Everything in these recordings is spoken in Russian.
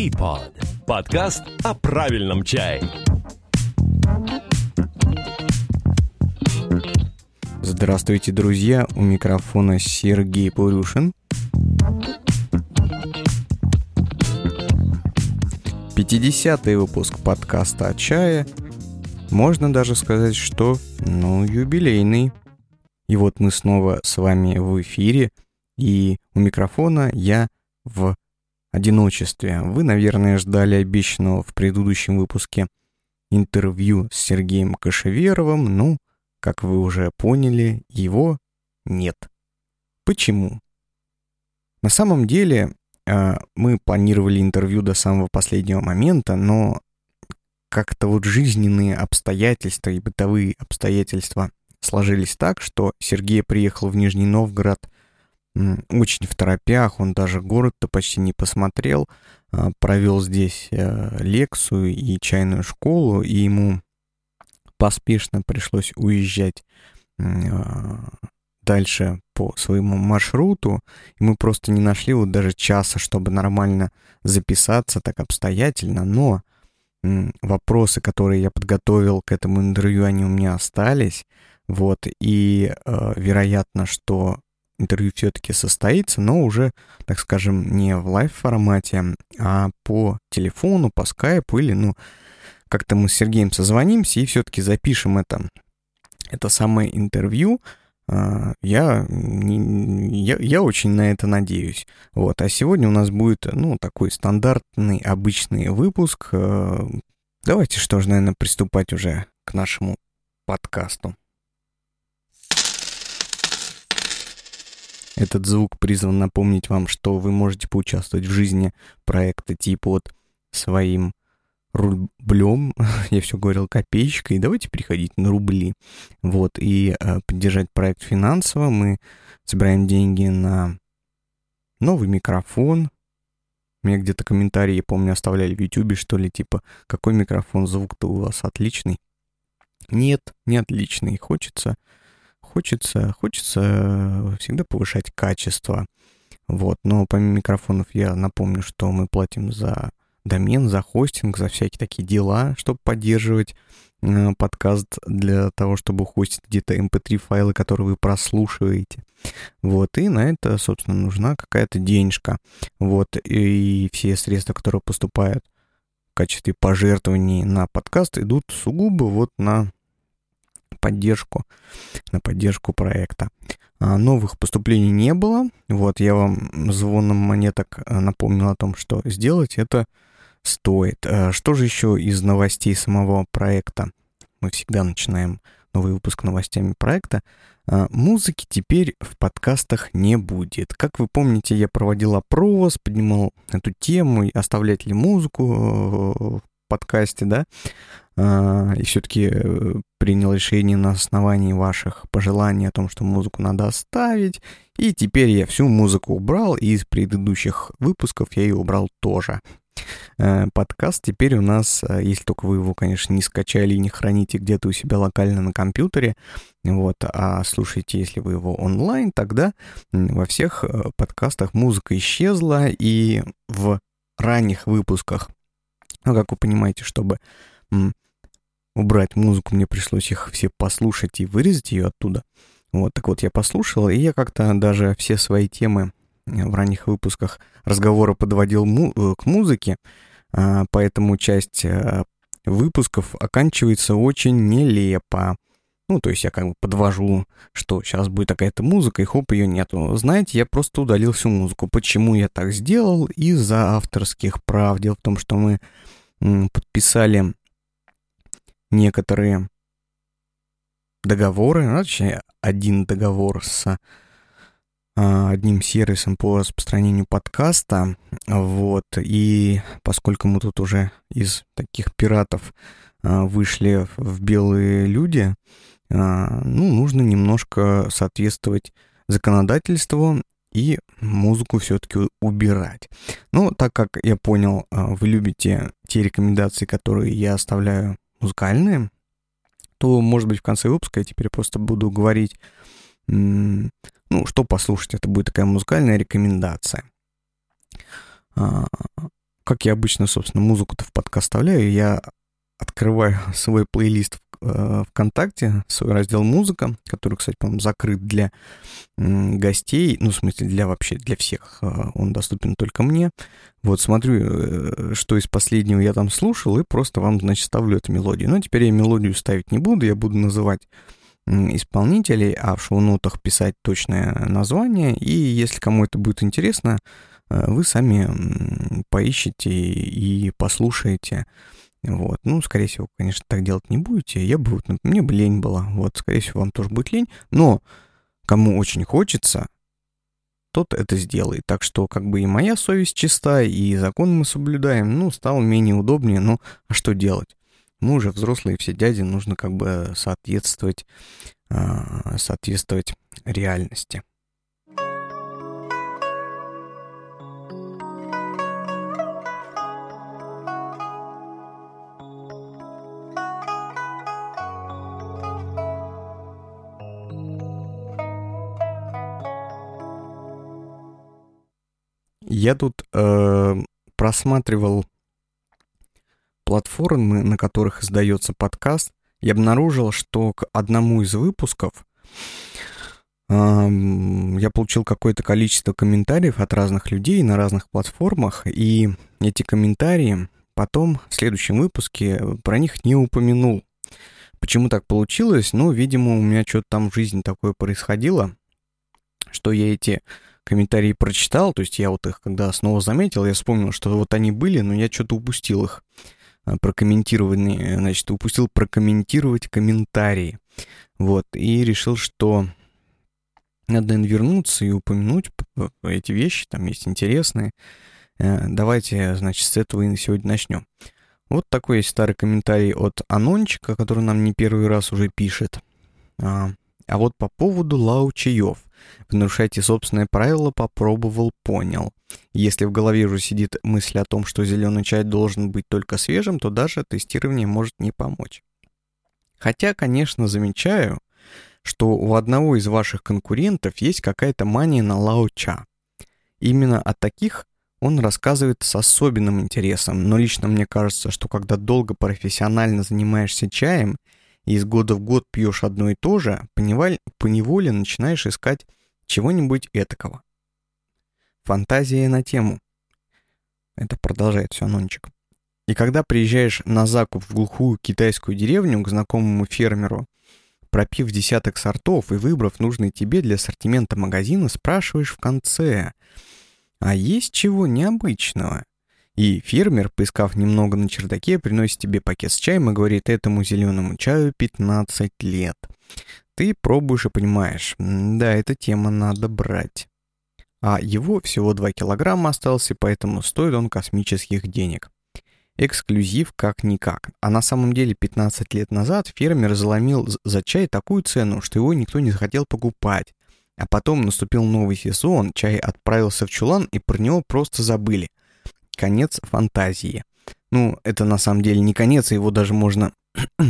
Teapot. Подкаст о правильном чае. Здравствуйте, друзья! У микрофона Сергей Пурюшин. 50-й выпуск подкаста о чае. Можно даже сказать, что, ну, юбилейный. И вот мы снова с вами в эфире, и у микрофона я в одиночестве. Вы, наверное, ждали обещанного в предыдущем выпуске интервью с Сергеем Кашеверовым. Ну, как вы уже поняли, его нет. Почему? На самом деле, а, мы планировали интервью до самого последнего момента, но как-то вот жизненные обстоятельства и бытовые обстоятельства сложились так, что Сергей приехал в Нижний Новгород очень в торопях, он даже город-то почти не посмотрел, а, провел здесь э, лекцию и чайную школу, и ему поспешно пришлось уезжать а, дальше по своему маршруту, и мы просто не нашли вот даже часа, чтобы нормально записаться так обстоятельно, но вопросы, которые я подготовил к этому интервью, они у меня остались, вот, и э, вероятно, что интервью все-таки состоится, но уже, так скажем, не в лайв-формате, а по телефону, по скайпу или, ну, как-то мы с Сергеем созвонимся и все-таки запишем это, это самое интервью. А, я, я, я очень на это надеюсь. Вот. А сегодня у нас будет, ну, такой стандартный, обычный выпуск. А, давайте что ж, наверное, приступать уже к нашему подкасту. Этот звук призван напомнить вам, что вы можете поучаствовать в жизни проекта типа вот своим рублем, я все говорил копеечкой, давайте переходить на рубли, вот, и э, поддержать проект финансово. Мы собираем деньги на новый микрофон. Мне где-то комментарии, я помню, оставляли в Ютубе, что ли, типа, какой микрофон, звук-то у вас отличный. Нет, не отличный. Хочется Хочется, хочется э, всегда повышать качество. Вот, но помимо микрофонов я напомню, что мы платим за домен, за хостинг, за всякие такие дела, чтобы поддерживать э, подкаст для того, чтобы хостить где-то mp3 эм файлы, которые вы прослушиваете. Вот, и на это, собственно, нужна какая-то денежка. Вот, и все средства, которые поступают в качестве пожертвований на подкаст, идут сугубо вот на поддержку, на поддержку проекта. А, новых поступлений не было. Вот я вам звоном монеток э, напомнил о том, что сделать это стоит. А, что же еще из новостей самого проекта? Мы всегда начинаем новый выпуск новостями проекта. А, музыки теперь в подкастах не будет. Как вы помните, я проводил опрос, поднимал эту тему, оставлять ли музыку э, в подкасте, да, и все-таки э, принял решение на основании ваших пожеланий о том, что музыку надо оставить. И теперь я всю музыку убрал, и из предыдущих выпусков я ее убрал тоже. Э, подкаст теперь у нас, э, если только вы его, конечно, не скачали и не храните где-то у себя локально на компьютере, вот, а слушайте, если вы его онлайн, тогда во всех подкастах музыка исчезла, и в ранних выпусках ну, как вы понимаете, чтобы убрать музыку, мне пришлось их все послушать и вырезать ее оттуда. Вот, так вот, я послушал, и я как-то даже все свои темы э, в ранних выпусках разговора подводил му- э, к музыке, а, поэтому часть а, выпусков оканчивается очень нелепо. Ну, то есть я как бы подвожу, что сейчас будет такая-то музыка, и хоп, ее нету. Знаете, я просто удалил всю музыку. Почему я так сделал? Из-за авторских прав. Дело в том, что мы подписали некоторые договоры, ну, один договор с а, одним сервисом по распространению подкаста, вот, и поскольку мы тут уже из таких пиратов а, вышли в белые люди, а, ну, нужно немножко соответствовать законодательству и музыку все-таки убирать. Но так как я понял, вы любите те рекомендации, которые я оставляю музыкальные, то, может быть, в конце выпуска я теперь просто буду говорить, ну, что послушать. Это будет такая музыкальная рекомендация. А, как я обычно, собственно, музыку-то в подкаст вставляю, я открываю свой плейлист э, ВКонтакте, свой раздел «Музыка», который, кстати, по-моему, закрыт для гостей, ну, в смысле, для вообще, для всех. Э, он доступен только мне. Вот, смотрю, э, что из последнего я там слушал, и просто вам, значит, ставлю эту мелодию. Но теперь я мелодию ставить не буду, я буду называть исполнителей, а в шоу-нотах писать точное название. И если кому это будет интересно, вы сами поищите и послушаете. Вот. Ну, скорее всего, конечно, так делать не будете. Я бы, вот, мне бы лень была. Вот, скорее всего, вам тоже будет лень. Но кому очень хочется, тот это сделает. Так что, как бы и моя совесть чиста, и закон мы соблюдаем. Ну, стало менее удобнее. Ну, а что делать? Мы уже взрослые все дяди, нужно как бы соответствовать, а, соответствовать реальности. Я тут э, просматривал платформы, на которых издается подкаст, и обнаружил, что к одному из выпусков э, я получил какое-то количество комментариев от разных людей на разных платформах, и эти комментарии потом в следующем выпуске про них не упомянул. Почему так получилось? Ну, видимо, у меня что-то там в жизни такое происходило, что я эти комментарии прочитал, то есть я вот их когда снова заметил, я вспомнил, что вот они были, но я что-то упустил их а, прокомментированные, значит, упустил прокомментировать комментарии. Вот, и решил, что надо, наверное, вернуться и упомянуть эти вещи, там есть интересные. Э, давайте, значит, с этого и сегодня начнем. Вот такой есть старый комментарий от Анончика, который нам не первый раз уже пишет. А, а вот по поводу лаучаев. Вы нарушаете собственное правило, попробовал, понял. Если в голове уже сидит мысль о том, что зеленый чай должен быть только свежим, то даже тестирование может не помочь. Хотя, конечно, замечаю, что у одного из ваших конкурентов есть какая-то мания на лао-ча. Именно о таких он рассказывает с особенным интересом, но лично мне кажется, что когда долго профессионально занимаешься чаем из года в год пьешь одно и то же, поневоле начинаешь искать чего-нибудь этакого. Фантазия на тему. Это продолжает все Анончик. И когда приезжаешь на закуп в глухую китайскую деревню к знакомому фермеру, пропив десяток сортов и выбрав нужный тебе для ассортимента магазина, спрашиваешь в конце, а есть чего необычного? И фермер, поискав немного на чердаке, приносит тебе пакет с чаем и говорит этому зеленому чаю 15 лет. Ты пробуешь и понимаешь, да, эта тема надо брать. А его всего 2 килограмма осталось, и поэтому стоит он космических денег. Эксклюзив как-никак. А на самом деле 15 лет назад фермер заломил за чай такую цену, что его никто не захотел покупать. А потом наступил новый сезон, чай отправился в чулан, и про него просто забыли конец фантазии. Ну, это на самом деле не конец, его даже можно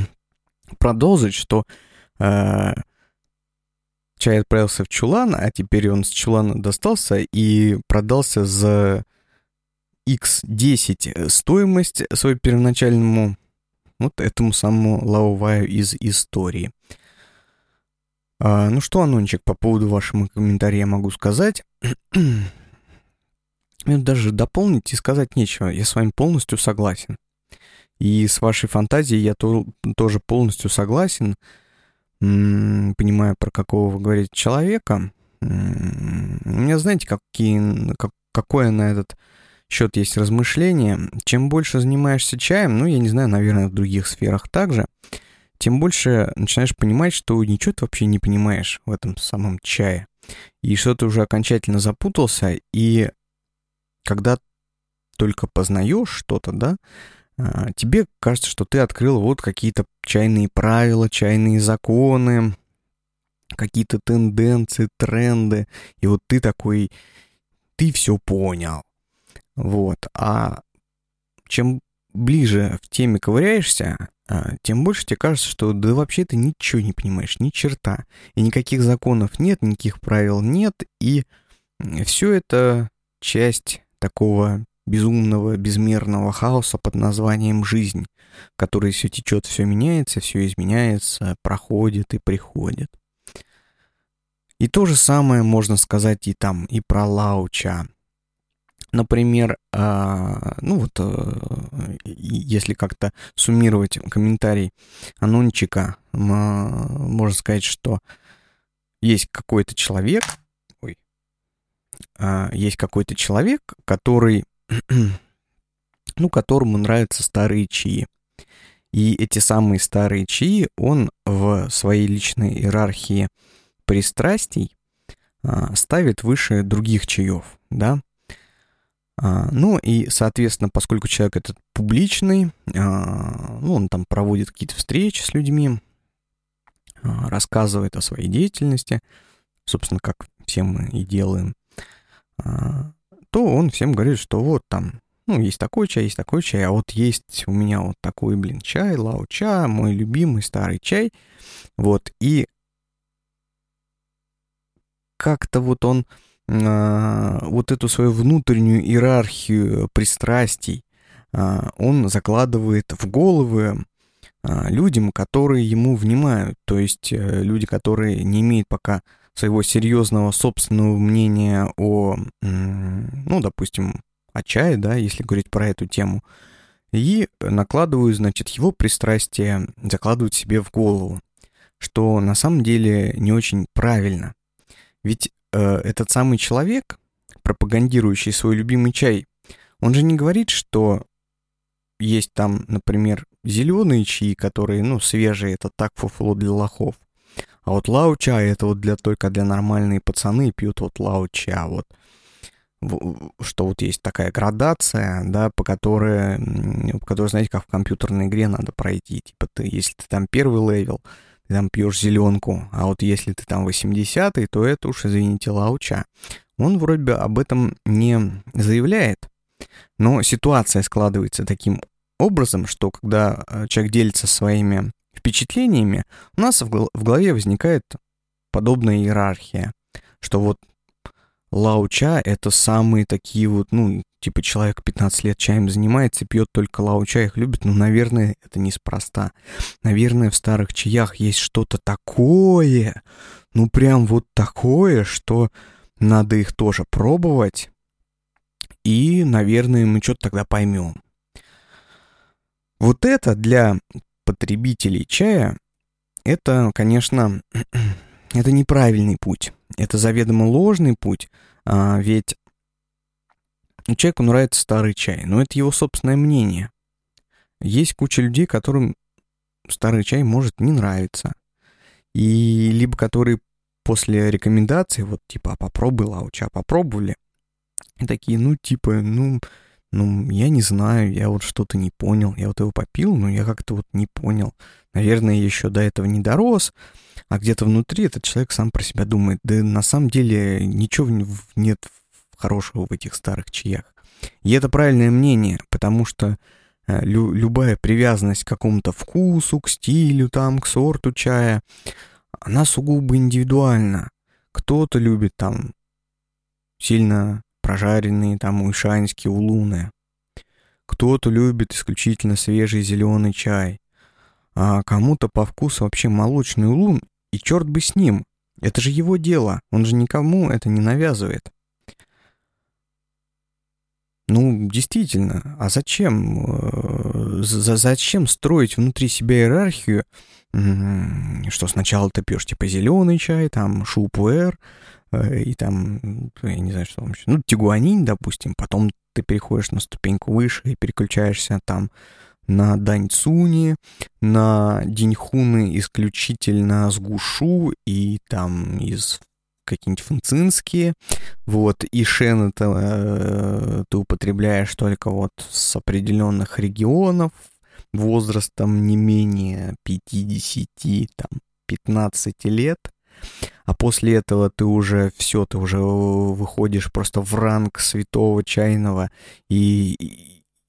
продолжить, что э, чай отправился в чулан, а теперь он с чулана достался и продался за x10 стоимость свою первоначальному вот этому самому Лауваю из истории. А, ну что, Анончик, по поводу вашего комментария могу сказать. Мне даже дополнить и сказать нечего. Я с вами полностью согласен. И с вашей фантазией я то, тоже полностью согласен. М-м, понимаю, про какого вы говорите человека. У меня, знаете, какие, как, какое на этот счет есть размышление. Чем больше занимаешься чаем, ну, я не знаю, наверное, в других сферах также, тем больше начинаешь понимать, что ничего ты вообще не понимаешь в этом самом чае. И что ты уже окончательно запутался, и когда только познаешь что-то, да, а, тебе кажется, что ты открыл вот какие-то чайные правила, чайные законы, какие-то тенденции, тренды, и вот ты такой, ты все понял. Вот. А чем ближе в теме ковыряешься, а, тем больше тебе кажется, что да вообще ты ничего не понимаешь, ни черта. И никаких законов нет, никаких правил нет, и все это часть такого безумного, безмерного хаоса под названием «жизнь», в которой все течет, все меняется, все изменяется, проходит и приходит. И то же самое можно сказать и там, и про Лауча. Например, а, ну вот, а, если как-то суммировать комментарий Анончика, можно сказать, что есть какой-то человек, а, есть какой-то человек, который, ну, которому нравятся старые чаи. И эти самые старые чаи он в своей личной иерархии пристрастий а, ставит выше других чаев, да. А, ну и, соответственно, поскольку человек этот публичный, а, ну, он там проводит какие-то встречи с людьми, а, рассказывает о своей деятельности, собственно, как все мы и делаем, то он всем говорит, что вот там, ну, есть такой чай, есть такой чай, а вот есть у меня вот такой, блин, чай, лао-ча, мой любимый старый чай, вот, и как-то вот он вот эту свою внутреннюю иерархию пристрастий он закладывает в головы а, людям, которые ему внимают, то есть э, люди, которые не имеют пока своего серьезного собственного мнения о, ну, допустим, о чае, да, если говорить про эту тему, и накладывают, значит, его пристрастие, закладывают себе в голову, что на самом деле не очень правильно. Ведь э, этот самый человек, пропагандирующий свой любимый чай, он же не говорит, что есть там, например, зеленые чаи, которые, ну, свежие, это так фуфло для лохов. А вот лау-чай это вот для только для нормальные пацаны пьют вот лау-ча, вот. Что вот есть такая градация, да, по которой, по которой, знаете, как в компьютерной игре надо пройти. Типа ты, если ты там первый level, ты там пьешь зеленку, а вот если ты там 80-й, то это уж, извините, лауча. Он вроде бы об этом не заявляет, но ситуация складывается таким образом, что когда э, человек делится своими впечатлениями, у нас в голове возникает подобная иерархия, что вот лауча — это самые такие вот, ну, типа человек 15 лет чаем занимается, пьет только лауча, их любит, ну, наверное, это неспроста. Наверное, в старых чаях есть что-то такое, ну, прям вот такое, что надо их тоже пробовать, и, наверное, мы что-то тогда поймем. Вот это для потребителей чая, это, конечно, это неправильный путь. Это заведомо ложный путь, а, ведь человеку нравится старый чай, но это его собственное мнение. Есть куча людей, которым старый чай может не нравиться. И либо которые после рекомендации, вот типа, а попробуй лауча, попробовали, и такие, ну, типа, ну, ну, я не знаю, я вот что-то не понял. Я вот его попил, но я как-то вот не понял. Наверное, еще до этого не дорос, а где-то внутри этот человек сам про себя думает, да на самом деле ничего нет хорошего в этих старых чаях. И это правильное мнение, потому что э, лю любая привязанность к какому-то вкусу, к стилю, там, к сорту чая, она сугубо индивидуальна. Кто-то любит там сильно прожаренные там уйшанские улуны. Кто-то любит исключительно свежий зеленый чай, а кому-то по вкусу вообще молочный улун, и черт бы с ним. Это же его дело, он же никому это не навязывает. Ну, действительно, а зачем? Э, за зачем строить внутри себя иерархию, что сначала ты пьешь типа зеленый чай, там шупуэр, и там, я не знаю, что там еще, ну, тигуанин, допустим, потом ты переходишь на ступеньку выше и переключаешься там на Даньцуни, на Диньхуны исключительно с Гушу и там из какие-нибудь фунцинские, вот, и шен это э, ты употребляешь только вот с определенных регионов, возрастом не менее 50, там, 15 лет, а после этого ты уже все, ты уже выходишь просто в ранг святого чайного и,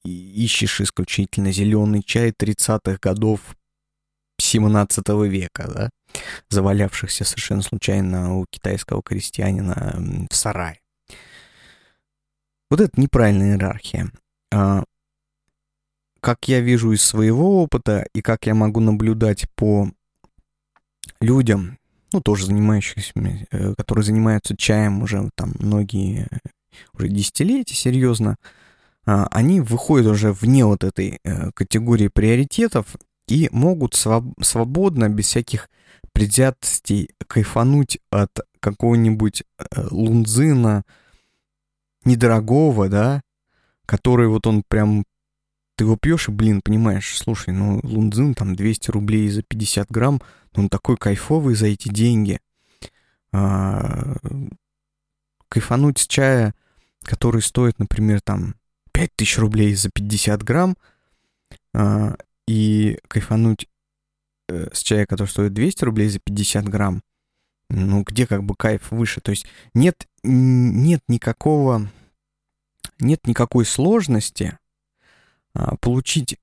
и, ищешь исключительно зеленый чай 30-х годов 17 века, да, завалявшихся совершенно случайно у китайского крестьянина в сарае. Вот это неправильная иерархия. А, как я вижу из своего опыта и как я могу наблюдать по людям, ну, тоже занимающихся, э, которые занимаются чаем уже там многие, уже десятилетия, серьезно, а, они выходят уже вне вот этой э, категории приоритетов и могут своб- свободно, без всяких предвзятостей, кайфануть от какого-нибудь э, лунзына недорогого, да, который вот он прям ты его пьешь и, блин, понимаешь, слушай, ну, лунзин там 200 рублей за 50 грамм, он такой кайфовый за эти деньги. А, кайфануть с чая, который стоит, например, там 5000 рублей за 50 грамм, а, и кайфануть э, с чая, который стоит 200 рублей за 50 грамм, ну, где как бы кайф выше. То есть нет, нет никакого, нет никакой сложности получить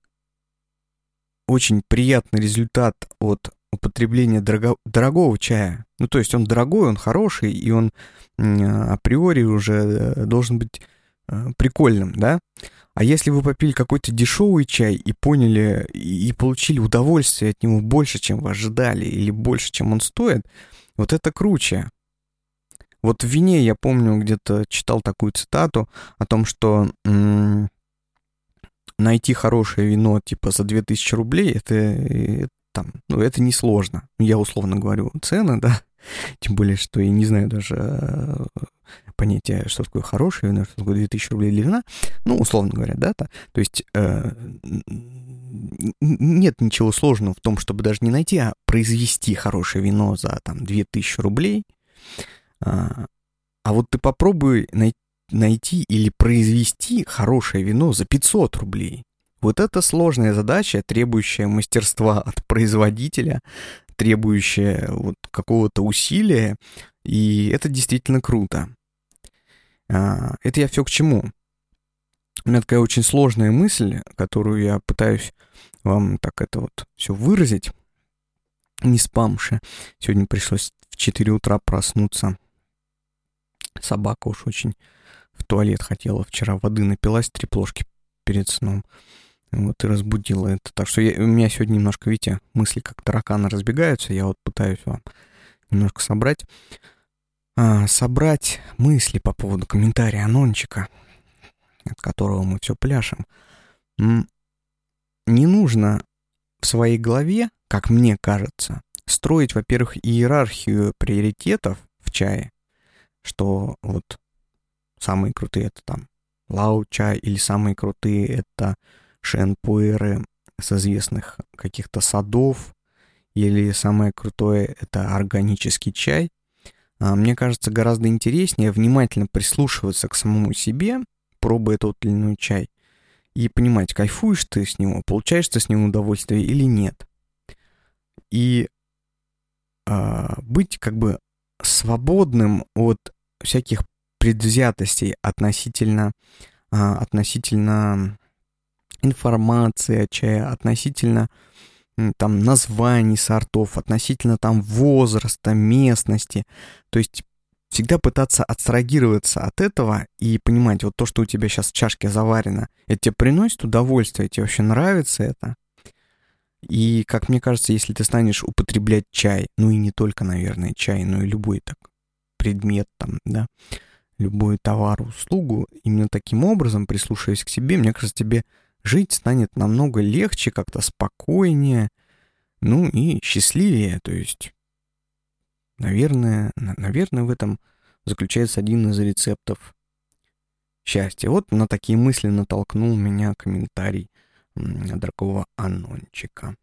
очень приятный результат от употребления дорого, дорогого чая. Ну, то есть он дорогой, он хороший, и он а, априори уже э, должен быть э, прикольным, да? А если вы попили какой-то дешевый чай и поняли, и получили удовольствие от него больше, чем вы ожидали, или больше, чем он стоит, вот это круче. Вот в вине я помню, где-то читал такую цитату о том, что м- найти хорошее вино типа за 2000 рублей, это, это там, ну, это несложно. Я условно говорю цены, да, тем более, что я не знаю даже э, понятия, что такое хорошее вино, что такое 2000 рублей для вина, ну, условно говоря, да, то, то есть э, нет ничего сложного в том, чтобы даже не найти, а произвести хорошее вино за там 2000 рублей, а, а вот ты попробуй найти найти или произвести хорошее вино за 500 рублей. Вот это сложная задача, требующая мастерства от производителя, требующая вот какого-то усилия, и это действительно круто. А, это я все к чему? У меня такая очень сложная мысль, которую я пытаюсь вам так это вот все выразить, не спамши. Сегодня пришлось в 4 утра проснуться. Собака уж очень в туалет хотела вчера, воды напилась, три плошки перед сном. Вот и разбудила это. Так что я, у меня сегодня немножко, видите, мысли как тараканы разбегаются. Я вот пытаюсь вам немножко собрать. А, собрать мысли по поводу комментария Анончика, от которого мы все пляшем. Не нужно в своей голове, как мне кажется, строить, во-первых, иерархию приоритетов в чае, что вот Самые крутые это там Лауча или самые крутые это шенпуэры с известных каких-то садов, или самое крутое это органический чай. А, мне кажется, гораздо интереснее внимательно прислушиваться к самому себе, пробуя тот или иной чай, и понимать, кайфуешь ты с него, получаешь ты с него удовольствие или нет. И э, быть как бы свободным от всяких предвзятостей относительно, а, относительно информации о чае, относительно там названий сортов, относительно там возраста, местности. То есть всегда пытаться абстрагироваться от этого и понимать, вот то, что у тебя сейчас в чашке заварено, это тебе приносит удовольствие, тебе вообще нравится это. И, как мне кажется, если ты станешь употреблять чай, ну и не только, наверное, чай, но и любой так предмет там, да, любой товар, услугу, именно таким образом, прислушиваясь к себе, мне кажется, тебе жить станет намного легче, как-то спокойнее, ну и счастливее. То есть, наверное, наверное, в этом заключается один из рецептов счастья. Вот на такие мысли натолкнул меня комментарий дорогого Анончика.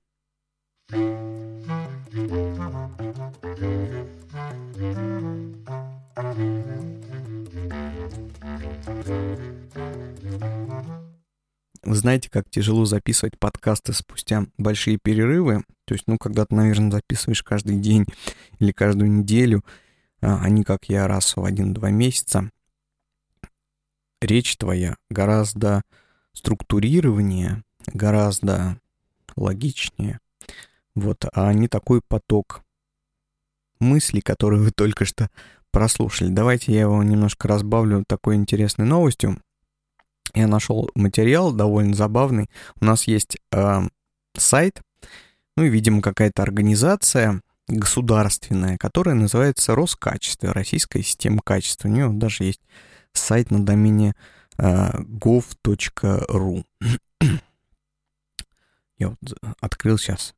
Вы знаете, как тяжело записывать подкасты спустя большие перерывы. То есть, ну, когда ты, наверное, записываешь каждый день или каждую неделю, а не как я раз в один-два месяца. Речь твоя гораздо структурированнее, гораздо логичнее. Вот, а не такой поток мыслей, которые вы только что прослушали. Давайте я его немножко разбавлю такой интересной новостью. я нашел материал довольно забавный. У нас есть э, сайт, ну и, видимо, какая-то организация государственная, которая называется Роскачество, Российская система качества. У нее даже есть сайт на домене э, gov.ru. Я вот открыл сейчас.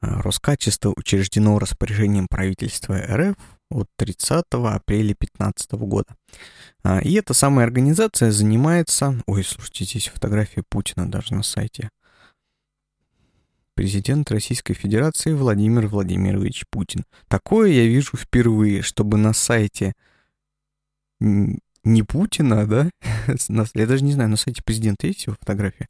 Э, Роскачество учреждено распоряжением правительства РФ от 30 апреля 2015 года. А, и эта самая организация занимается... Ой, слушайте, здесь фотография Путина даже на сайте. Президент Российской Федерации Владимир Владимирович Путин. Такое я вижу впервые, чтобы на сайте не Путина, да? Я даже не знаю, на сайте президента есть его фотография?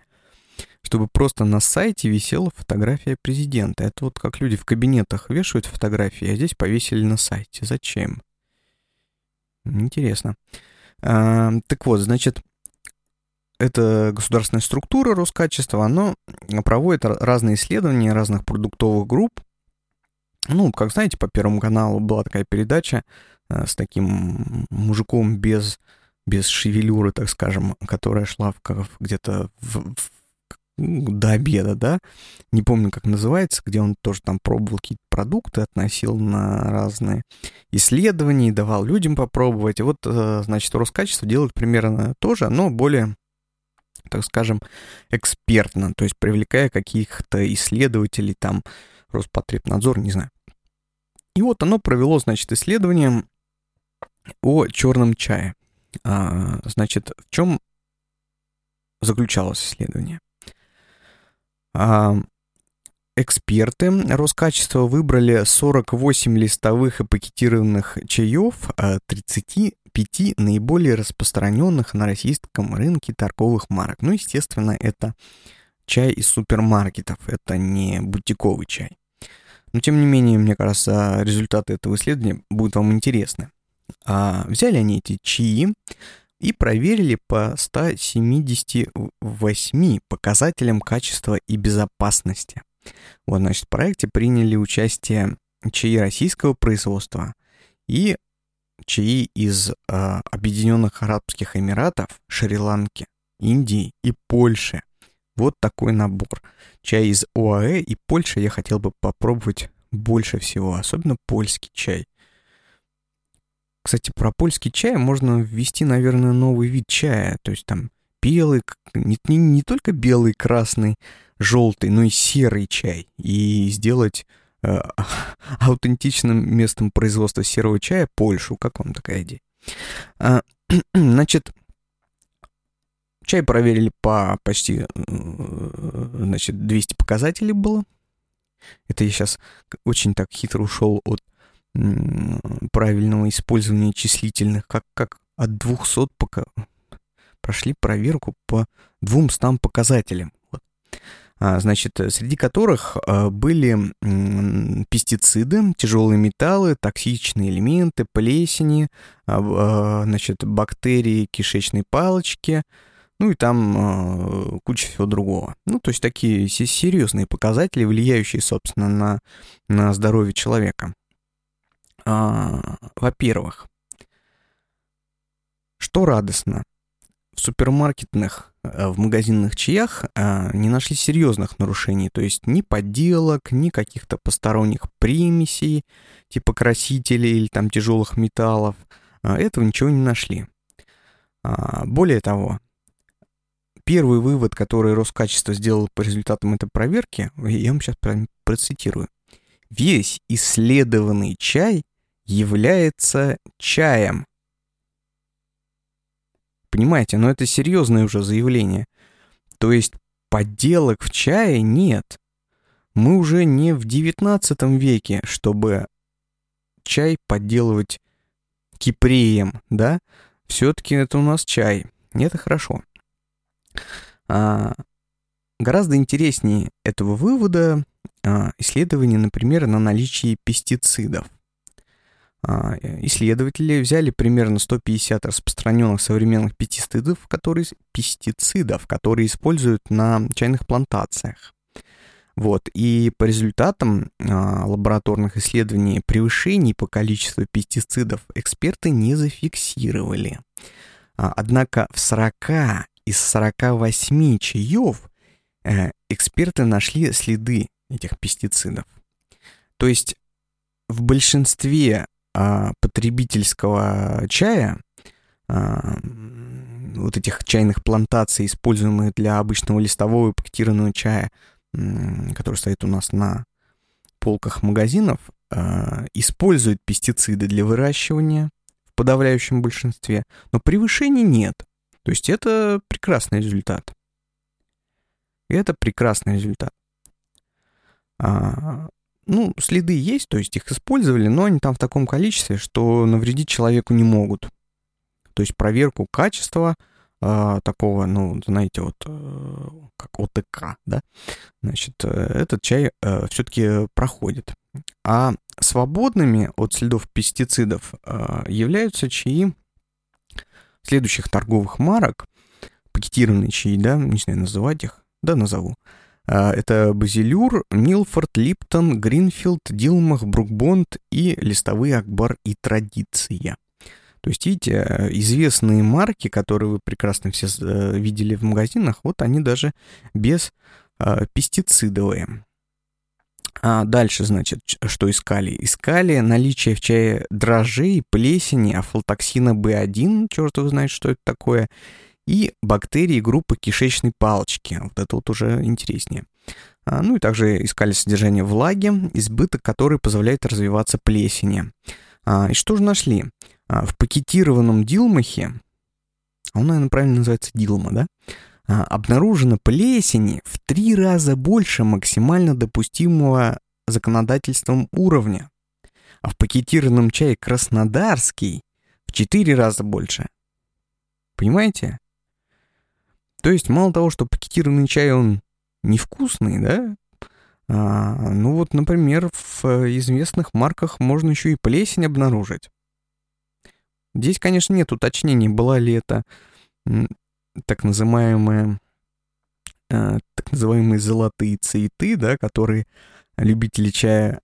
Чтобы просто на сайте висела фотография президента. Это вот как люди в кабинетах вешают фотографии, а здесь повесили на сайте. Зачем? Интересно. А, так вот, значит, эта государственная структура Роскачества, она проводит разные исследования разных продуктовых групп. Ну, как знаете, по Первому каналу была такая передача э, с таким мужиком без, без шевелюры, так скажем, которая шла в, где-то в, в до обеда, да, не помню, как называется, где он тоже там пробовал какие-то продукты, относил на разные исследования давал людям попробовать. И вот, э, значит, Роскачество делает примерно то же, но более, так скажем, экспертно, то есть привлекая каких-то исследователей, там, Роспотребнадзор, не знаю. И вот оно провело, значит, исследование о черном чае. А, значит, в чем заключалось исследование? А, эксперты Роскачества выбрали 48 листовых и пакетированных чаев 35 а, наиболее распространенных на российском рынке торговых марок. Ну, естественно, это чай из супермаркетов, это не бутиковый чай. Но, тем не менее, мне кажется, результаты этого исследования будут вам интересны. А, взяли они эти чаи, и проверили по 178 показателям качества и безопасности. Вот, значит, в проекте приняли участие чаи российского производства и чаи из э, Объединенных Арабских Эмиратов, Шри-Ланки, Индии и Польши. Вот такой набор. Чай из ОАЭ и Польши я хотел бы попробовать больше всего, особенно польский чай. Кстати, про польский чай можно ввести, наверное, новый вид чая. То есть там белый, не, не, не только белый, красный, желтый, но и серый чай. И сделать э, аутентичным местом производства серого чая Польшу. Как вам такая идея? А, значит, чай проверили по почти, э, значит, 200 показателей было. Это я сейчас очень так хитро ушел от правильного использования числительных, как, как от 200 пока прошли проверку по 200 показателям. Вот. А, значит, среди которых а, были пестициды, тяжелые металлы, токсичные элементы, плесени, а, значит, бактерии кишечной палочки, ну и там куча всего другого. Ну, то есть такие серьезные показатели, влияющие, собственно, на, на здоровье человека. А, во-первых, что радостно, в супермаркетных, э, в магазинных чаях а, не нашли серьезных нарушений, то есть ни подделок, ни каких-то посторонних примесей, типа красителей или там тяжелых металлов. А, этого ничего не нашли. А, более того, первый вывод, который Роскачество сделал по результатам этой проверки, я вам сейчас процитирую. Весь исследованный чай является чаем. Понимаете, но это серьезное уже заявление. То есть подделок в чае нет. Мы уже не в 19 веке, чтобы чай подделывать кипреем, да? Все-таки это у нас чай. Это хорошо. А, гораздо интереснее этого вывода а, исследование, например, на наличие пестицидов. А, исследователи взяли примерно 150 распространенных современных пестицидов, которые, пестицидов, которые используют на чайных плантациях. Вот, и по результатам а, лабораторных исследований превышений по количеству пестицидов эксперты не зафиксировали. Однако в 40 из 48 чаев э, эксперты нашли следы этих пестицидов. То есть в большинстве э, потребительского чая, э, вот этих чайных плантаций, используемых для обычного листового и пакетированного чая, который стоит у нас на полках магазинов, э, используют пестициды для выращивания в подавляющем большинстве, но превышений нет. То есть это прекрасный результат. это прекрасный результат. А, ну, следы есть, то есть их использовали, но они там в таком количестве, что навредить человеку не могут. То есть проверку качества а, такого, ну, знаете, вот э, как ОТК, да, значит, э, этот чай э, все-таки проходит. А свободными от следов пестицидов э, являются чаи следующих торговых марок, пакетированные чаи, да, не знаю, называть их, да, назову. А, это Базилюр, Милфорд, Липтон, Гринфилд, Дилмах, Брукбонд и листовые Акбар и Традиция. То есть, видите, известные марки, которые вы прекрасно все э, видели в магазинах, вот они даже без э, пестицидовые. А дальше, значит, что искали? Искали наличие в чае дрожжей, плесени, афлотоксина B1, черт его знает, что это такое, и бактерии группы кишечной палочки. Вот это вот уже интереснее. А, ну и также искали содержание влаги, избыток которой позволяет развиваться плесени. А, и что же нашли? А, в пакетированном дилмахе, он, наверное, правильно называется дилма, да? Обнаружено плесени в три раза больше максимально допустимого законодательством уровня. А в пакетированном чае краснодарский в четыре раза больше. Понимаете? То есть мало того, что пакетированный чай, он невкусный, да? А, ну вот, например, в известных марках можно еще и плесень обнаружить. Здесь, конечно, нет уточнений, была ли это так называемые, э, так называемые золотые цветы, да, которые любители чая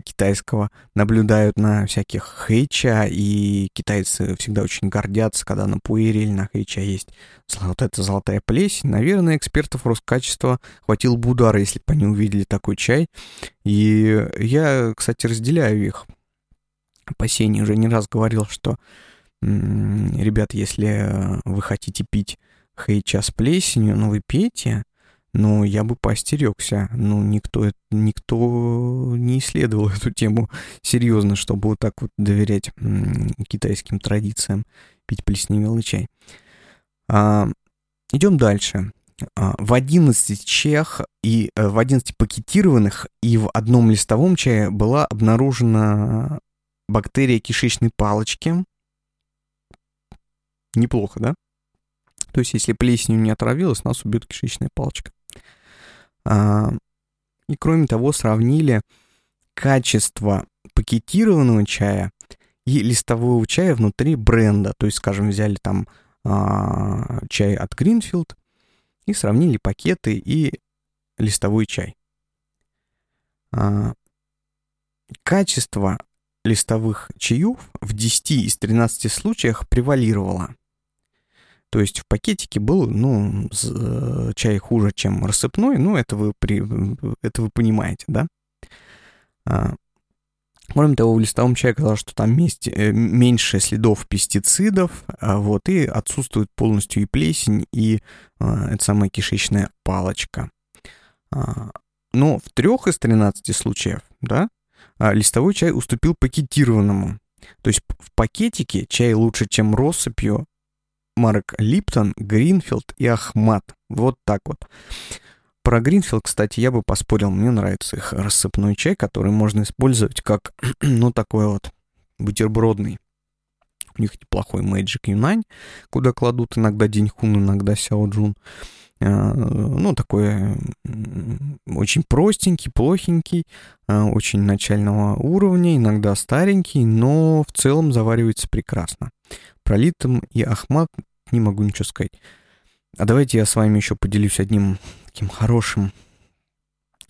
китайского наблюдают на всяких хэйча, и китайцы всегда очень гордятся, когда на пуэре или на хэйча есть вот эта золотая плесень. Наверное, экспертов Роскачества хватил бы удара, если бы они увидели такой чай. И я, кстати, разделяю их опасения. Уже не раз говорил, что, ребят, если вы хотите пить Хейча с плесенью, ну вы пейте, но я бы поостерегся. Ну, никто, никто не исследовал эту тему серьезно, чтобы вот так вот доверять китайским традициям пить плесневелый чай. А, идем дальше. А, в 11 чаях и э, в 11 пакетированных и в одном листовом чае была обнаружена бактерия кишечной палочки. Неплохо, да? То есть, если плесенью не отравилась, нас убьет кишечная палочка. А, и кроме того, сравнили качество пакетированного чая и листового чая внутри бренда. То есть, скажем, взяли там а, чай от Greenfield и сравнили пакеты и листовой чай. А, качество листовых чаев в 10 из 13 случаях превалировало. То есть в пакетике был, ну, э, чай хуже, чем рассыпной, ну, это вы, при, это вы понимаете, да? А, кроме того, в листовом чае оказалось, что там есть, э, меньше следов пестицидов, а, вот, и отсутствует полностью и плесень, и а, эта самая кишечная палочка. А, но в трех из 13 случаев, да, а, листовой чай уступил пакетированному. То есть в пакетике чай лучше, чем россыпью, марок Липтон, Гринфилд и Ахмат. Вот так вот. Про Гринфилд, кстати, я бы поспорил. Мне нравится их рассыпной чай, который можно использовать как, ну, такой вот бутербродный. У них неплохой Magic Юнань, куда кладут иногда Деньхун, иногда Сяо Джун. А, ну, такой очень простенький, плохенький, а, очень начального уровня, иногда старенький, но в целом заваривается прекрасно. Про Литом и Ахмат не могу ничего сказать. А давайте я с вами еще поделюсь одним таким хорошим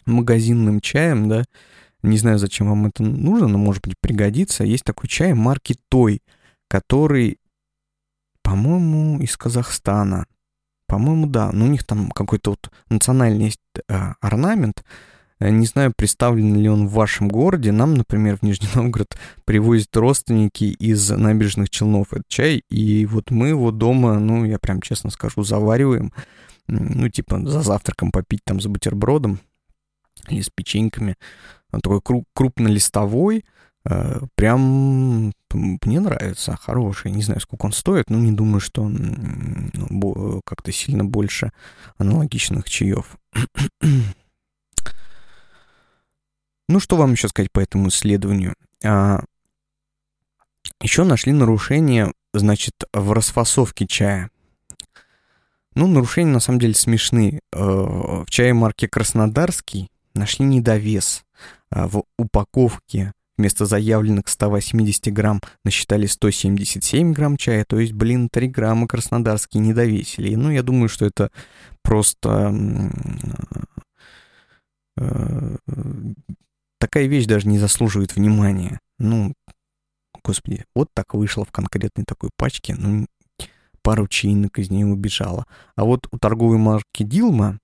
магазинным чаем, да. Не знаю, зачем вам это нужно, но, может быть, пригодится. Есть такой чай марки Той, который, по-моему, из Казахстана. По-моему, да. Но у них там какой-то вот национальный есть э, орнамент. Э, не знаю, представлен ли он в вашем городе. Нам, например, в Нижний Новгород привозят родственники из набережных Челнов этот чай. И вот мы его дома, ну, я прям честно скажу, завариваем. Ну, типа за завтраком попить там с бутербродом или с печеньками. Он такой крупнолистовой, Э, прям мне нравится, хороший. Не знаю, сколько он стоит, но не думаю, что он как-то сильно больше аналогичных чаев. Ну, что вам еще сказать по этому исследованию? А, еще нашли нарушения, значит, в расфасовке чая. Ну, нарушения на самом деле смешные. Э, в чае марки Краснодарский нашли недовес а, в упаковке Вместо заявленных 180 грамм насчитали 177 грамм чая, то есть, блин, 3 грамма краснодарские не довесили. Ну, я думаю, что это просто... Такая вещь даже не заслуживает внимания. Ну, господи, вот так вышло в конкретной такой пачке, ну, пару чаинок из нее убежала. А вот у торговой марки Дилма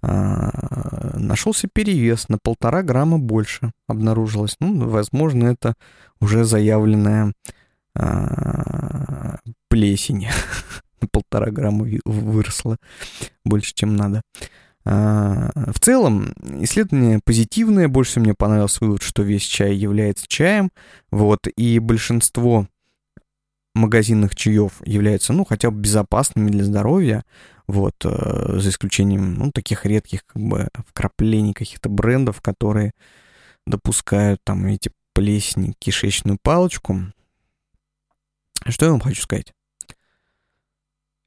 а, нашелся перевес на полтора грамма больше обнаружилось. Ну, возможно, это уже заявленная а, плесень. полтора грамма выросла больше, чем надо. А, в целом, исследование позитивное. Больше всего мне понравился вывод, что весь чай является чаем. Вот, и большинство магазинных чаев являются, ну, хотя бы безопасными для здоровья. Вот, э, за исключением, ну, таких редких, как бы, вкраплений каких-то брендов, которые допускают там эти плесни, кишечную палочку. Что я вам хочу сказать?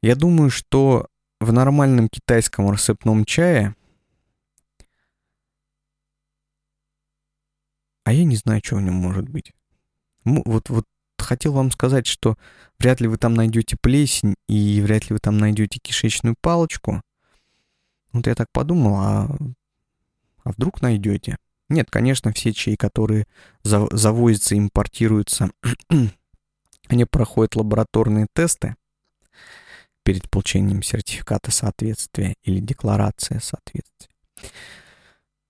Я думаю, что в нормальном китайском рассыпном чае А я не знаю, что в нем может быть. Вот, вот хотел вам сказать, что вряд ли вы там найдете плесень и вряд ли вы там найдете кишечную палочку. Вот я так подумал, а, а вдруг найдете? Нет, конечно, все чаи, которые завозятся, импортируются, они проходят лабораторные тесты перед получением сертификата соответствия или декларации соответствия.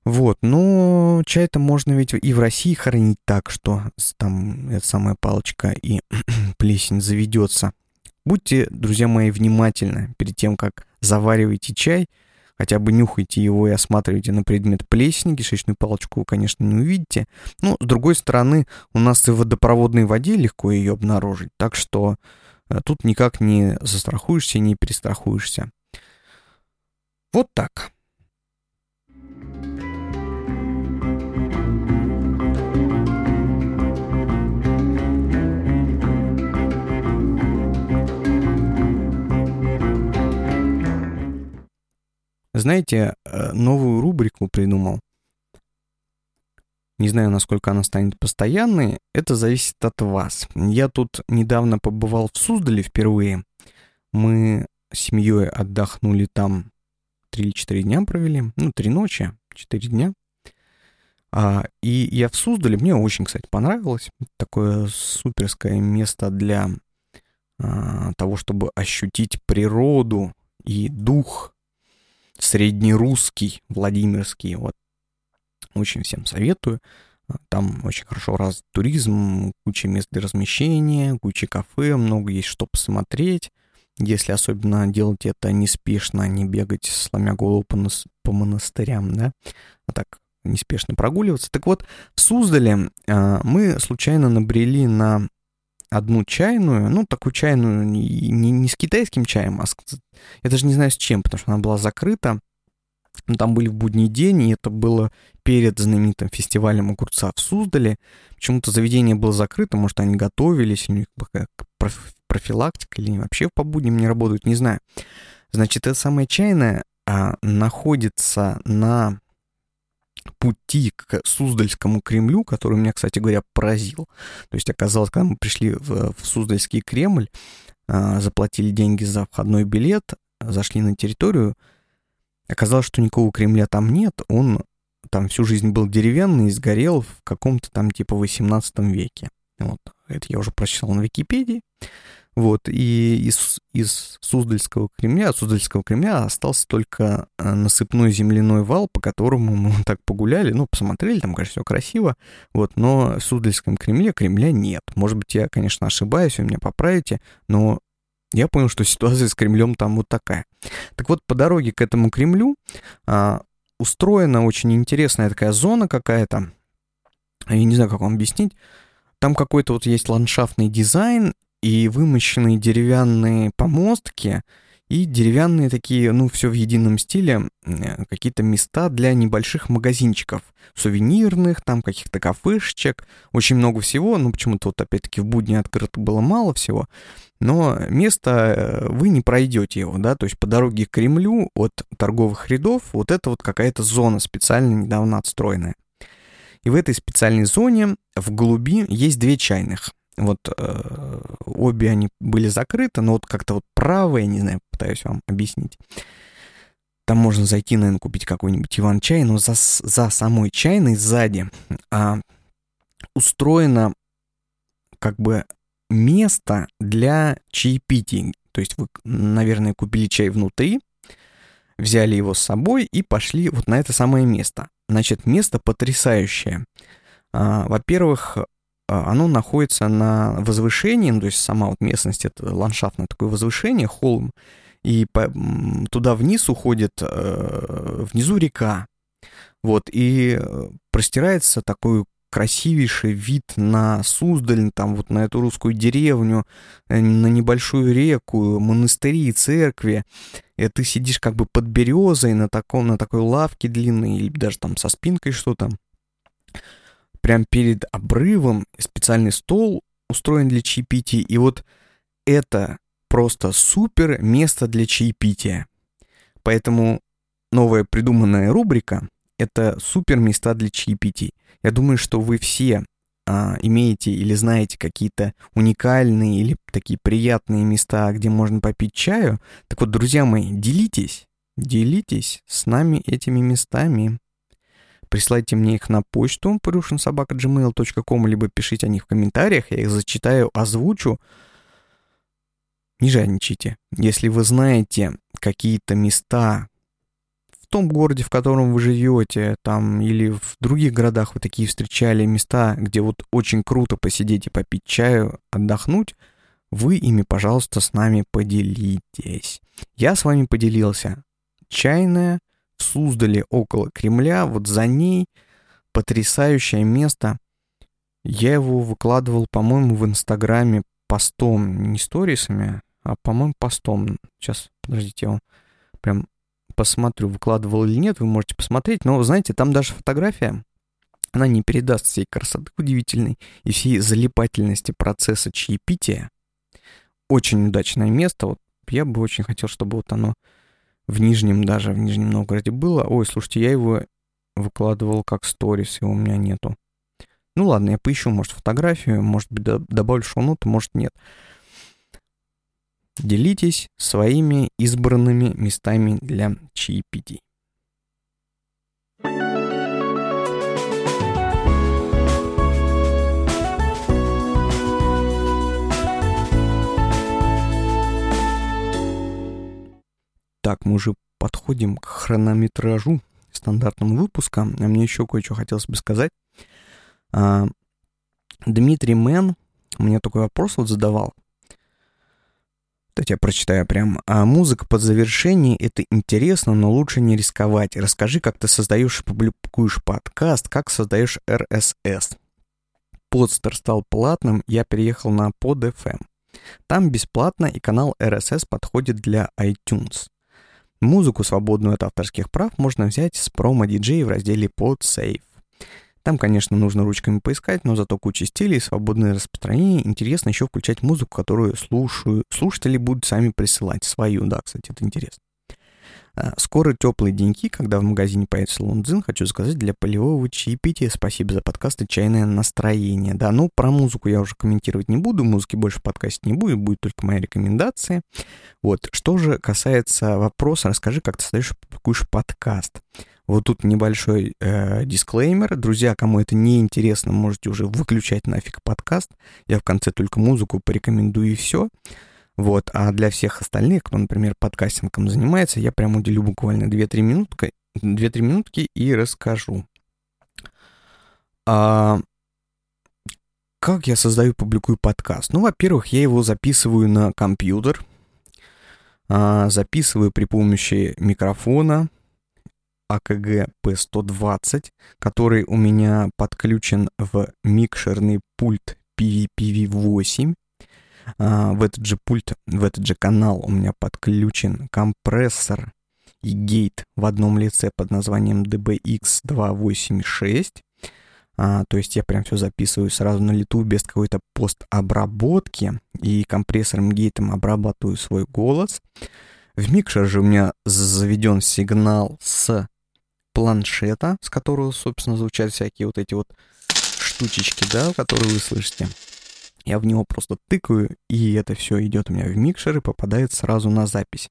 Вот, но чай-то можно ведь и в России хранить так, что там эта самая палочка и плесень заведется. Будьте, друзья мои, внимательны перед тем, как завариваете чай, хотя бы нюхайте его и осматривайте на предмет плесени, кишечную палочку вы, конечно, не увидите. Но, с другой стороны, у нас и в водопроводной воде легко ее обнаружить, так что тут никак не застрахуешься, не перестрахуешься. Вот так. Знаете, э, новую рубрику придумал. Не знаю, насколько она станет постоянной. Это зависит от вас. Я тут недавно побывал в Суздале впервые. Мы с семьей отдохнули там 3 или 4 дня провели. Ну, 3 ночи, 4 дня. А, и я в Суздале, мне очень, кстати, понравилось. Такое суперское место для а, того, чтобы ощутить природу и дух среднерусский, Владимирский. Вот. Очень всем советую. А, там очень хорошо развит туризм, куча мест для размещения, куча кафе, много есть что посмотреть. Если особенно делать это неспешно, не бегать, сломя голову по, нас, по монастырям, да, а так неспешно прогуливаться. Так вот, в Суздале э, мы случайно набрели на одну чайную, ну, такую чайную не, не с китайским чаем, а с, я даже не знаю с чем, потому что она была закрыта. Но там были в будний день, и это было перед знаменитым фестивалем огурца в Суздале. Почему-то заведение было закрыто, может, они готовились, у них профилактика или вообще по будням не работают, не знаю. Значит, эта самая чайная а, находится на пути к Суздальскому Кремлю, который меня, кстати говоря, поразил. То есть оказалось, когда мы пришли в, в Суздальский Кремль, а, заплатили деньги за входной билет, зашли на территорию, оказалось, что никакого Кремля там нет, он там всю жизнь был деревянный и сгорел в каком-то там типа 18 веке. Вот, это я уже прочитал на Википедии. Вот, и из, из Суздальского Кремля, от Суздальского Кремля остался только э, насыпной земляной вал, по которому мы так погуляли, ну, посмотрели, там, конечно, все красиво, вот, но в Суздальском Кремле Кремля нет. Может быть, я, конечно, ошибаюсь, вы меня поправите, но я понял, что ситуация с Кремлем там вот такая. Так вот, по дороге к этому Кремлю а, устроена очень интересная такая зона какая-то, я не знаю, как вам объяснить, там какой-то вот есть ландшафтный дизайн, и вымощенные деревянные помостки, и деревянные такие, ну, все в едином стиле, какие-то места для небольших магазинчиков, сувенирных, там каких-то кафешечек, очень много всего, ну, почему-то вот опять-таки в будни открыто было мало всего, но место э, вы не пройдете его, да, то есть по дороге к Кремлю от торговых рядов вот это вот какая-то зона специально недавно отстроенная. И в этой специальной зоне в глуби есть две чайных. Вот э, обе они были закрыты, но вот как-то вот правая, не знаю, пытаюсь вам объяснить. Там можно зайти, наверное, купить какой-нибудь Иван-чай, но за, за самой чайной сзади а, устроено как бы место для чаепитий. То есть вы, наверное, купили чай внутри, взяли его с собой и пошли вот на это самое место. Значит, место потрясающее. А, во-первых, оно находится на возвышении, ну, то есть сама вот местность, это ландшафтное такое возвышение, холм, и по, туда вниз уходит, э, внизу река, вот, и э, простирается такой красивейший вид на Суздаль, там вот на эту русскую деревню, э, на небольшую реку, монастыри, церкви. И ты сидишь как бы под березой на, таком, на такой лавке длинной, или даже там со спинкой что-то прям перед обрывом специальный стол устроен для чаепития, и вот это просто супер место для чаепития. Поэтому новая придуманная рубрика — это супер места для чаепитий. Я думаю, что вы все а, имеете или знаете какие-то уникальные или такие приятные места, где можно попить чаю. Так вот, друзья мои, делитесь, делитесь с нами этими местами. Присылайте мне их на почту порюшинсобака.gmail.com, либо пишите о них в комментариях, я их зачитаю, озвучу. Не жадничайте. Если вы знаете какие-то места в том городе, в котором вы живете, там, или в других городах вы такие встречали места, где вот очень круто посидеть и попить чаю, отдохнуть, вы ими, пожалуйста, с нами поделитесь. Я с вами поделился. Чайная в Суздале около Кремля, вот за ней потрясающее место. Я его выкладывал, по-моему, в Инстаграме постом, не сторисами, а, по-моему, постом. Сейчас, подождите, я вам прям посмотрю, выкладывал или нет, вы можете посмотреть. Но, знаете, там даже фотография, она не передаст всей красоты удивительной и всей залипательности процесса чаепития. Очень удачное место. Вот я бы очень хотел, чтобы вот оно в Нижнем даже, в Нижнем Новгороде было. Ой, слушайте, я его выкладывал как сторис, его у меня нету. Ну ладно, я поищу, может, фотографию, может быть, добавлю шоу-ноты, может, нет. Делитесь своими избранными местами для чаепитий. Так, мы уже подходим к хронометражу стандартного выпуска. А мне еще кое-что хотелось бы сказать. А, Дмитрий Мэн мне такой вопрос вот задавал. Давайте я прочитаю прям. А музыка под завершение — это интересно, но лучше не рисковать. Расскажи, как ты создаешь и публикуешь подкаст, как создаешь RSS. Подстер стал платным, я переехал на PodFM. Там бесплатно, и канал RSS подходит для iTunes. Музыку, свободную от авторских прав, можно взять с промо-диджей в разделе PodSafe. Там, конечно, нужно ручками поискать, но зато куча стилей, свободное распространение. Интересно еще включать музыку, которую слушаю, слушатели будут сами присылать. Свою, да, кстати, это интересно. А, скоро теплые деньки, когда в магазине появится лунзин, хочу сказать, для полевого чаепития. Спасибо за подкасты «Чайное настроение». Да, ну, про музыку я уже комментировать не буду, музыки больше в подкасте не будет, будет только моя рекомендация. Вот, что же касается вопроса, расскажи, как ты создаешь, публикуешь подкаст. Вот тут небольшой э, дисклеймер. Друзья, кому это не интересно, можете уже выключать нафиг подкаст. Я в конце только музыку порекомендую и все. Вот. А для всех остальных, кто, например, подкастингом занимается, я прям уделю буквально 2-3 минутки, 2-3 минутки и расскажу. А, как я создаю публикую подкаст? Ну, во-первых, я его записываю на компьютер, а, записываю при помощи микрофона AKG P120, который у меня подключен в микшерный пульт PVPV8. А, в этот же пульт, в этот же канал у меня подключен компрессор и гейт в одном лице под названием DBX286. А, то есть я прям все записываю сразу на лету без какой-то постобработки и компрессором гейтом обрабатываю свой голос. В микшер же у меня заведен сигнал с планшета, с которого, собственно, звучат всякие вот эти вот штучечки, да, которые вы слышите. Я в него просто тыкаю, и это все идет у меня в микшер и попадает сразу на запись.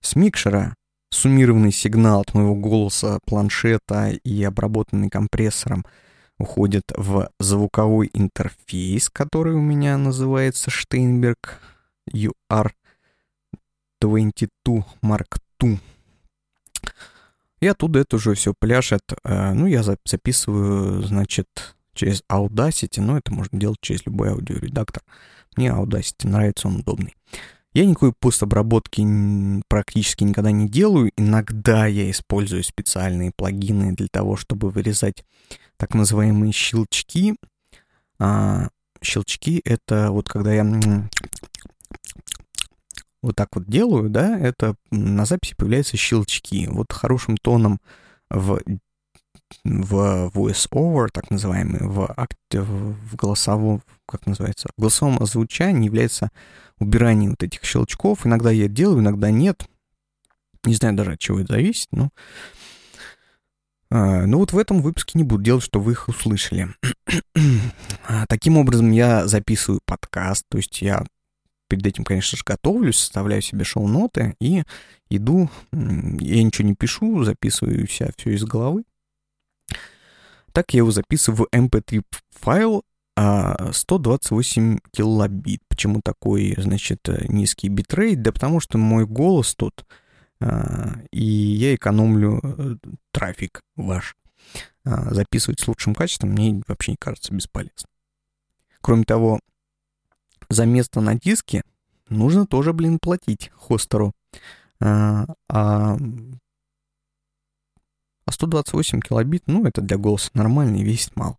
С микшера суммированный сигнал от моего голоса, планшета и обработанный компрессором — уходит в звуковой интерфейс, который у меня называется Steinberg UR22 Mark II. И оттуда это уже все пляшет. Э, ну, я записываю, значит, через Audacity, но это можно делать через любой аудиоредактор. Мне Audacity нравится, он удобный. Я никакой постобработки практически никогда не делаю. Иногда я использую специальные плагины для того, чтобы вырезать так называемые щелчки. А, щелчки — это вот когда я вот так вот делаю, да, это на записи появляются щелчки. Вот хорошим тоном в, в voice-over, так называемый, в, акте, в голосовом, как называется, в голосовом озвучании является убирание вот этих щелчков. Иногда я делаю, иногда нет. Не знаю даже от чего это зависит, но а, ну вот в этом выпуске не буду делать, что вы их услышали. А, таким образом, я записываю подкаст, то есть я перед этим, конечно же, готовлюсь, составляю себе шоу-ноты и иду, я ничего не пишу, записываю себя все из головы. Так я его записываю в mp3 файл 128 килобит. Почему такой, значит, низкий битрейт? Да потому что мой голос тут а, и я экономлю э, трафик ваш. А, записывать с лучшим качеством мне вообще не кажется бесполезно. Кроме того, за место на диске нужно тоже, блин, платить хостеру. А, а 128 килобит, ну, это для голоса нормально и весит мало.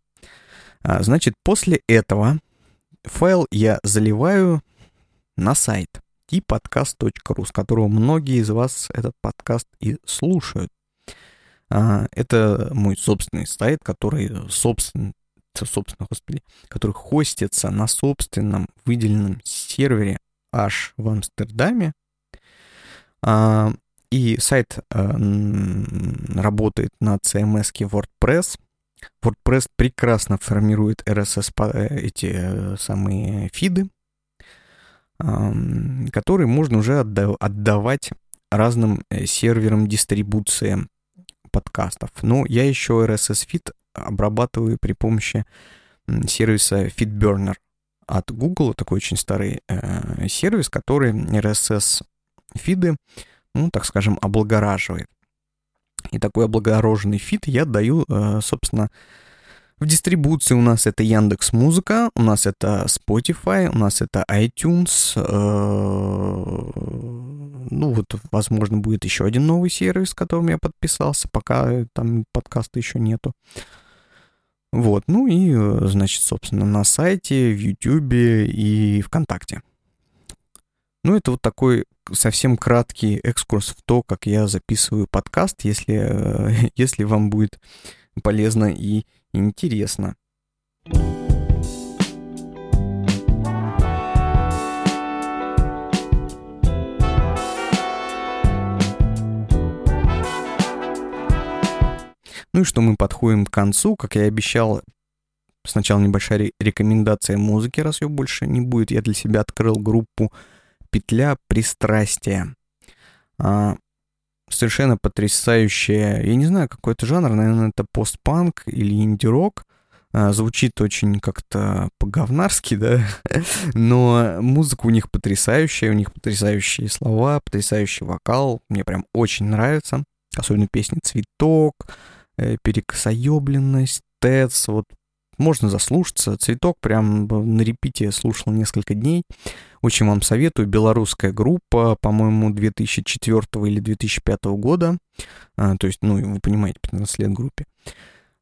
Значит, после этого файл я заливаю на сайт tpodcast.ru, с которого многие из вас этот подкаст и слушают. А, это мой собственный сайт, который собственно, собственно, господи, который хостится на собственном выделенном сервере аж в Амстердаме. А, и сайт а, работает на CMS WordPress. WordPress прекрасно формирует RSS, э, эти э, самые фиды, который можно уже отдавать разным э, серверам дистрибуции подкастов. Но я еще RSS Feed обрабатываю при помощи сервиса FeedBurner от Google. Такой очень старый э, сервис, который RSS фиды, ну, так скажем, облагораживает. И такой облагороженный фид я даю, э, собственно, в дистрибуции у нас это Яндекс Музыка, у нас это Spotify, у нас это iTunes. Э, ну вот, возможно, будет еще один новый сервис, которым я подписался, пока там подкаста еще нету. Вот, ну и, значит, собственно, на сайте, в YouTube и ВКонтакте. Ну, это вот такой совсем краткий экскурс в то, как я записываю подкаст, если, если вам будет полезно и интересно. Ну и что мы подходим к концу, как я и обещал, сначала небольшая рекомендация музыки, раз ее больше не будет. Я для себя открыл группу «Петля пристрастия». А, совершенно потрясающая, я не знаю, какой это жанр, наверное, это постпанк или инди-рок. А, звучит очень как-то по-говнарски, да, но музыка у них потрясающая, у них потрясающие слова, потрясающий вокал, мне прям очень нравится, особенно песни «Цветок», э, «Перекосоебленность», «ТЭЦ», вот можно заслушаться. «Цветок» прям на репите слушал несколько дней. Очень вам советую. Белорусская группа, по-моему, 2004 или 2005 года. А, то есть, ну, вы понимаете, 15 лет группе.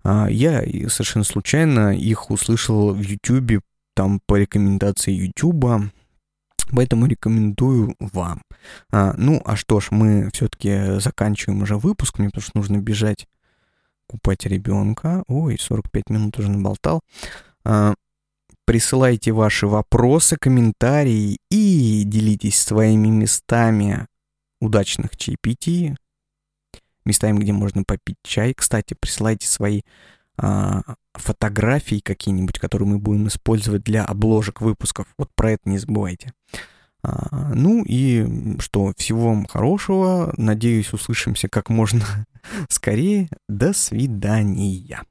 А, я совершенно случайно их услышал в YouTube, там по рекомендации YouTube. Поэтому рекомендую вам. А, ну, а что ж, мы все-таки заканчиваем уже выпуск, мне потому что нужно бежать купать ребенка. Ой, 45 минут уже наболтал. А, присылайте ваши вопросы, комментарии и делитесь своими местами удачных чаепитий, местами, где можно попить чай. Кстати, присылайте свои а, фотографии какие-нибудь, которые мы будем использовать для обложек выпусков. Вот про это не забывайте. А, ну и что, всего вам хорошего. Надеюсь, услышимся как можно скорее. До свидания.